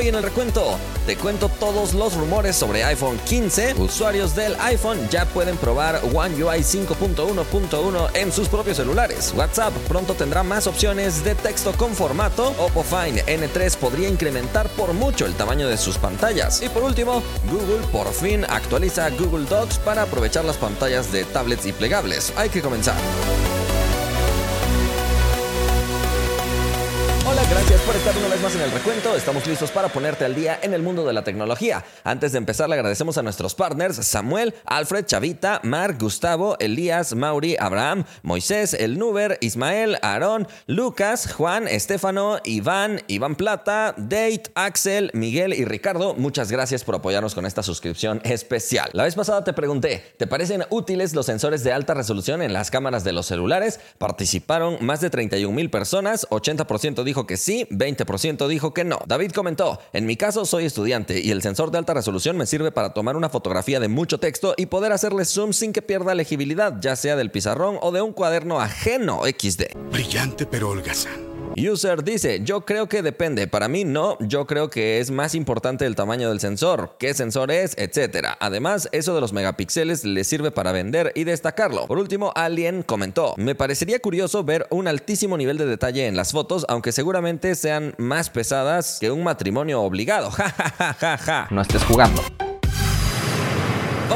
Hoy en el recuento te cuento todos los rumores sobre iPhone 15. Usuarios del iPhone ya pueden probar One UI 5.1.1 en sus propios celulares. WhatsApp pronto tendrá más opciones de texto con formato. Oppo Find N3 podría incrementar por mucho el tamaño de sus pantallas. Y por último, Google por fin actualiza Google Docs para aprovechar las pantallas de tablets y plegables. Hay que comenzar. Gracias por estar una vez más en el recuento. Estamos listos para ponerte al día en el mundo de la tecnología. Antes de empezar, le agradecemos a nuestros partners Samuel, Alfred, Chavita, Mark, Gustavo, Elías, Mauri, Abraham, Moisés, El Nuber, Ismael, Aarón, Lucas, Juan, Estefano, Iván, Iván Plata, Date, Axel, Miguel y Ricardo. Muchas gracias por apoyarnos con esta suscripción especial. La vez pasada te pregunté, ¿te parecen útiles los sensores de alta resolución en las cámaras de los celulares? Participaron más de 31 mil personas, 80% dijo que sí, 20% dijo que no. David comentó, en mi caso soy estudiante y el sensor de alta resolución me sirve para tomar una fotografía de mucho texto y poder hacerle zoom sin que pierda legibilidad, ya sea del pizarrón o de un cuaderno ajeno XD. Brillante pero holgazán. User dice, yo creo que depende, para mí no, yo creo que es más importante el tamaño del sensor, qué sensor es, etcétera. Además, eso de los megapíxeles le sirve para vender y destacarlo. Por último, Alien comentó, me parecería curioso ver un altísimo nivel de detalle en las fotos, aunque seguramente sean más pesadas que un matrimonio obligado. Ja, ja, ja, ja, ja. No estés jugando.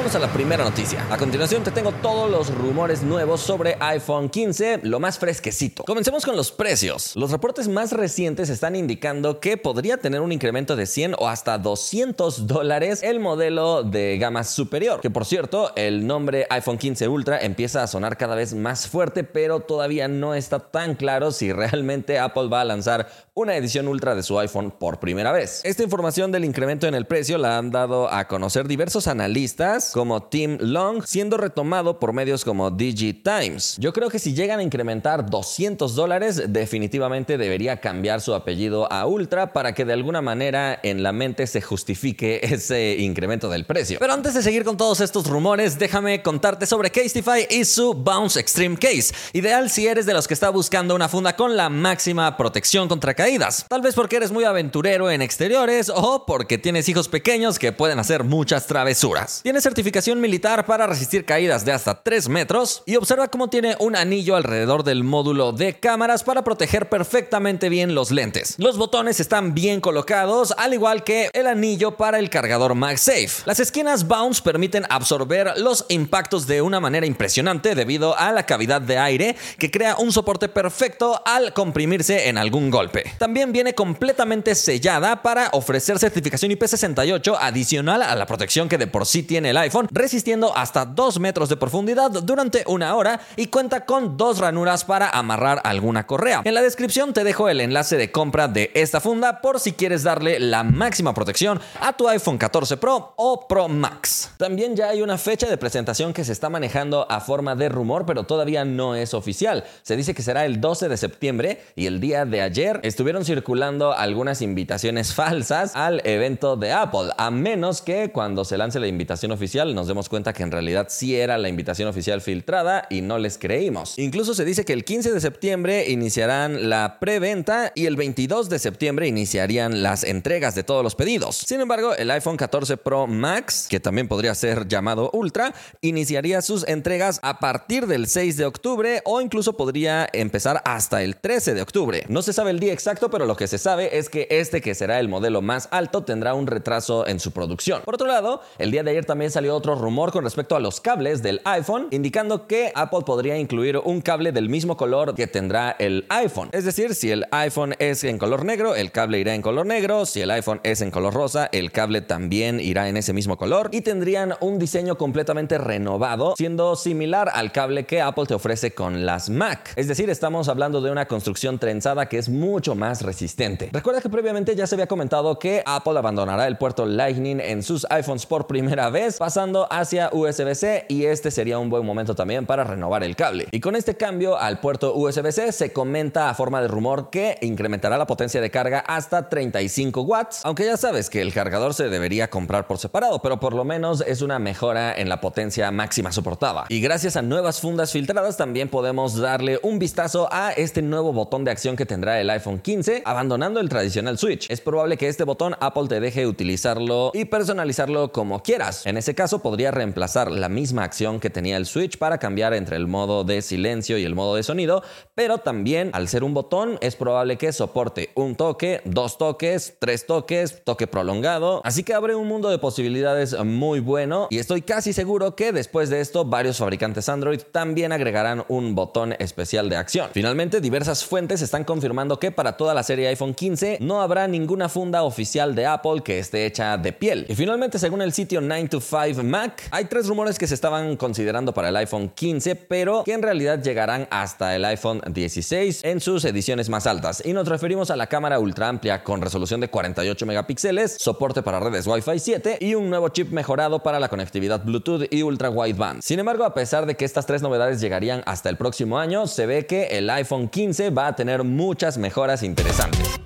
Vamos a la primera noticia. A continuación te tengo todos los rumores nuevos sobre iPhone 15, lo más fresquecito. Comencemos con los precios. Los reportes más recientes están indicando que podría tener un incremento de 100 o hasta 200 dólares el modelo de gama superior. Que por cierto, el nombre iPhone 15 Ultra empieza a sonar cada vez más fuerte, pero todavía no está tan claro si realmente Apple va a lanzar una edición ultra de su iPhone por primera vez. Esta información del incremento en el precio la han dado a conocer diversos analistas como Tim Long, siendo retomado por medios como DigiTimes. Yo creo que si llegan a incrementar 200 dólares, definitivamente debería cambiar su apellido a Ultra para que de alguna manera en la mente se justifique ese incremento del precio. Pero antes de seguir con todos estos rumores, déjame contarte sobre Casetify y su Bounce Extreme Case. Ideal si eres de los que está buscando una funda con la máxima protección contra caídas Tal vez porque eres muy aventurero en exteriores o porque tienes hijos pequeños que pueden hacer muchas travesuras. Tiene certificación militar para resistir caídas de hasta 3 metros y observa cómo tiene un anillo alrededor del módulo de cámaras para proteger perfectamente bien los lentes. Los botones están bien colocados, al igual que el anillo para el cargador MagSafe. Las esquinas Bounce permiten absorber los impactos de una manera impresionante debido a la cavidad de aire que crea un soporte perfecto al comprimirse en algún golpe. También viene completamente sellada para ofrecer certificación IP68 adicional a la protección que de por sí tiene el iPhone, resistiendo hasta 2 metros de profundidad durante una hora y cuenta con dos ranuras para amarrar alguna correa. En la descripción te dejo el enlace de compra de esta funda por si quieres darle la máxima protección a tu iPhone 14 Pro o Pro Max. También ya hay una fecha de presentación que se está manejando a forma de rumor, pero todavía no es oficial. Se dice que será el 12 de septiembre y el día de ayer estuvieron circulando algunas invitaciones falsas al evento de Apple, a menos que cuando se lance la invitación oficial nos demos cuenta que en realidad sí era la invitación oficial filtrada y no les creímos. Incluso se dice que el 15 de septiembre iniciarán la preventa y el 22 de septiembre iniciarían las entregas de todos los pedidos. Sin embargo, el iPhone 14 Pro Max, que también podría ser llamado Ultra, iniciaría sus entregas a partir del 6 de octubre o incluso podría empezar hasta el 13 de octubre. No se sabe el día exacto pero lo que se sabe es que este que será el modelo más alto tendrá un retraso en su producción. Por otro lado, el día de ayer también salió otro rumor con respecto a los cables del iPhone, indicando que Apple podría incluir un cable del mismo color que tendrá el iPhone. Es decir, si el iPhone es en color negro, el cable irá en color negro, si el iPhone es en color rosa, el cable también irá en ese mismo color y tendrían un diseño completamente renovado, siendo similar al cable que Apple te ofrece con las Mac. Es decir, estamos hablando de una construcción trenzada que es mucho más resistente. Recuerda que previamente ya se había comentado que Apple abandonará el puerto Lightning en sus iPhones por primera vez, pasando hacia USB-C y este sería un buen momento también para renovar el cable. Y con este cambio al puerto USB-C se comenta a forma de rumor que incrementará la potencia de carga hasta 35 watts, aunque ya sabes que el cargador se debería comprar por separado, pero por lo menos es una mejora en la potencia máxima soportada. Y gracias a nuevas fundas filtradas también podemos darle un vistazo a este nuevo botón de acción que tendrá el iPhone 15, abandonando el tradicional switch. Es probable que este botón Apple te deje utilizarlo y personalizarlo como quieras. En ese caso podría reemplazar la misma acción que tenía el Switch para cambiar entre el modo de silencio y el modo de sonido, pero también al ser un botón es probable que soporte un toque, dos toques, tres toques, toque prolongado, así que abre un mundo de posibilidades muy bueno y estoy casi seguro que después de esto varios fabricantes Android también agregarán un botón especial de acción. Finalmente, diversas fuentes están confirmando que para toda la serie iPhone 15 no habrá ninguna funda oficial de Apple que esté hecha de piel. Y finalmente, según el sitio 9 to 5 Mac, hay tres rumores que se estaban considerando para el iPhone 15, pero que en realidad llegarán hasta el iPhone 16 en sus ediciones más altas. Y nos referimos a la cámara ultra amplia con resolución de 48 megapíxeles, soporte para redes Wi-Fi 7 y un nuevo chip mejorado para la conectividad Bluetooth y ultra wideband. Sin embargo, a pesar de que estas tres novedades llegarían hasta el próximo año, se ve que el iPhone 15 va a tener muchas mejoras interesantes.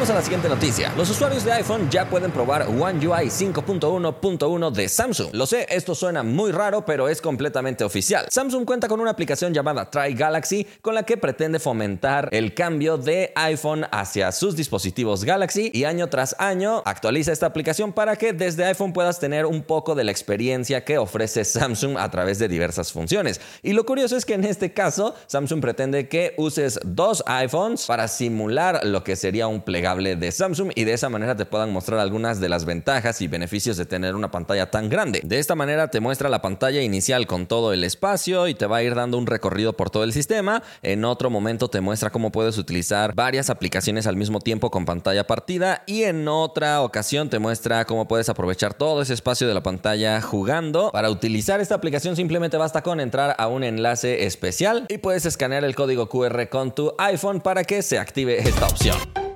Vamos a la siguiente noticia. Los usuarios de iPhone ya pueden probar One UI 5.1.1 de Samsung. Lo sé, esto suena muy raro, pero es completamente oficial. Samsung cuenta con una aplicación llamada Try Galaxy con la que pretende fomentar el cambio de iPhone hacia sus dispositivos Galaxy y año tras año actualiza esta aplicación para que desde iPhone puedas tener un poco de la experiencia que ofrece Samsung a través de diversas funciones. Y lo curioso es que en este caso Samsung pretende que uses dos iPhones para simular lo que sería un plegable de Samsung y de esa manera te puedan mostrar algunas de las ventajas y beneficios de tener una pantalla tan grande. De esta manera te muestra la pantalla inicial con todo el espacio y te va a ir dando un recorrido por todo el sistema. En otro momento te muestra cómo puedes utilizar varias aplicaciones al mismo tiempo con pantalla partida y en otra ocasión te muestra cómo puedes aprovechar todo ese espacio de la pantalla jugando. Para utilizar esta aplicación simplemente basta con entrar a un enlace especial y puedes escanear el código QR con tu iPhone para que se active esta opción.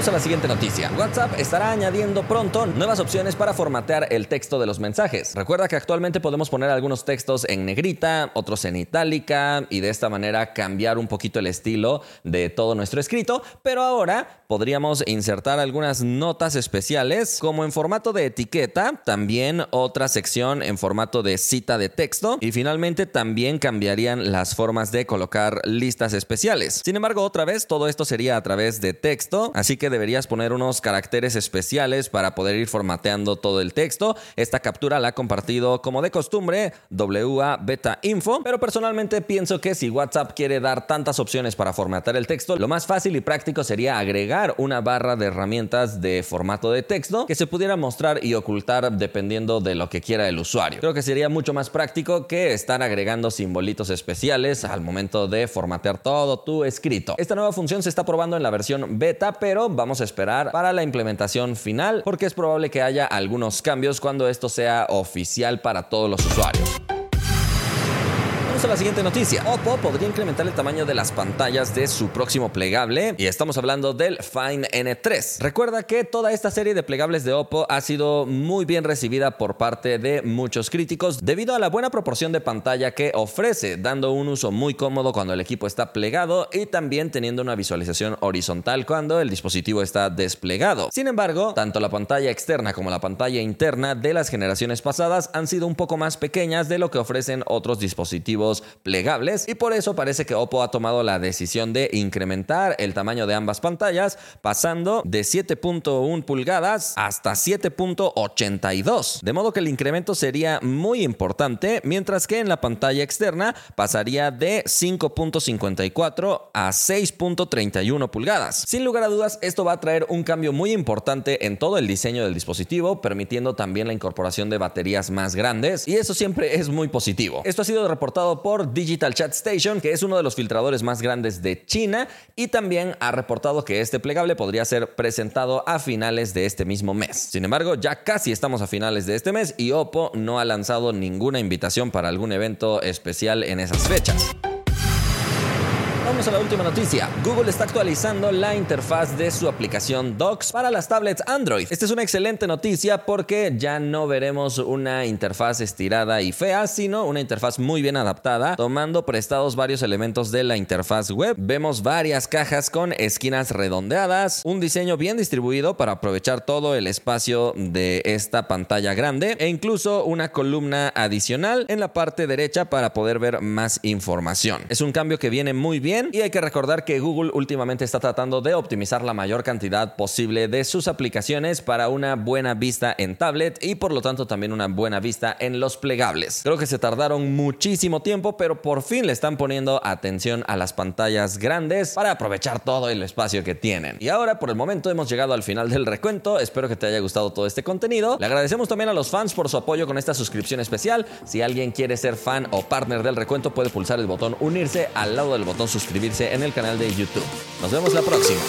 A la siguiente noticia. WhatsApp estará añadiendo pronto nuevas opciones para formatear el texto de los mensajes. Recuerda que actualmente podemos poner algunos textos en negrita, otros en itálica y de esta manera cambiar un poquito el estilo de todo nuestro escrito, pero ahora podríamos insertar algunas notas especiales como en formato de etiqueta, también otra sección en formato de cita de texto y finalmente también cambiarían las formas de colocar listas especiales. Sin embargo, otra vez todo esto sería a través de texto, así que deberías poner unos caracteres especiales para poder ir formateando todo el texto. Esta captura la ha compartido como de costumbre WA Beta Info, pero personalmente pienso que si WhatsApp quiere dar tantas opciones para formatear el texto, lo más fácil y práctico sería agregar una barra de herramientas de formato de texto que se pudiera mostrar y ocultar dependiendo de lo que quiera el usuario. Creo que sería mucho más práctico que estar agregando simbolitos especiales al momento de formatear todo tu escrito. Esta nueva función se está probando en la versión beta, pero vamos a esperar para la implementación final porque es probable que haya algunos cambios cuando esto sea oficial para todos los usuarios a la siguiente noticia. Oppo podría incrementar el tamaño de las pantallas de su próximo plegable y estamos hablando del Fine N3. Recuerda que toda esta serie de plegables de Oppo ha sido muy bien recibida por parte de muchos críticos debido a la buena proporción de pantalla que ofrece, dando un uso muy cómodo cuando el equipo está plegado y también teniendo una visualización horizontal cuando el dispositivo está desplegado. Sin embargo, tanto la pantalla externa como la pantalla interna de las generaciones pasadas han sido un poco más pequeñas de lo que ofrecen otros dispositivos plegables y por eso parece que Oppo ha tomado la decisión de incrementar el tamaño de ambas pantallas pasando de 7.1 pulgadas hasta 7.82. De modo que el incremento sería muy importante mientras que en la pantalla externa pasaría de 5.54 a 6.31 pulgadas. Sin lugar a dudas, esto va a traer un cambio muy importante en todo el diseño del dispositivo, permitiendo también la incorporación de baterías más grandes y eso siempre es muy positivo. Esto ha sido reportado por Digital Chat Station, que es uno de los filtradores más grandes de China, y también ha reportado que este plegable podría ser presentado a finales de este mismo mes. Sin embargo, ya casi estamos a finales de este mes y Oppo no ha lanzado ninguna invitación para algún evento especial en esas fechas. Vamos a la última noticia. Google está actualizando la interfaz de su aplicación Docs para las tablets Android. Esta es una excelente noticia porque ya no veremos una interfaz estirada y fea, sino una interfaz muy bien adaptada, tomando prestados varios elementos de la interfaz web. Vemos varias cajas con esquinas redondeadas, un diseño bien distribuido para aprovechar todo el espacio de esta pantalla grande e incluso una columna adicional en la parte derecha para poder ver más información. Es un cambio que viene muy bien y hay que recordar que Google últimamente está tratando de optimizar la mayor cantidad posible de sus aplicaciones para una buena vista en tablet y por lo tanto también una buena vista en los plegables. Creo que se tardaron muchísimo tiempo, pero por fin le están poniendo atención a las pantallas grandes para aprovechar todo el espacio que tienen. Y ahora por el momento hemos llegado al final del recuento. Espero que te haya gustado todo este contenido. Le agradecemos también a los fans por su apoyo con esta suscripción especial. Si alguien quiere ser fan o partner del recuento, puede pulsar el botón unirse al lado del botón suscribirse en el canal de YouTube. Nos vemos la próxima.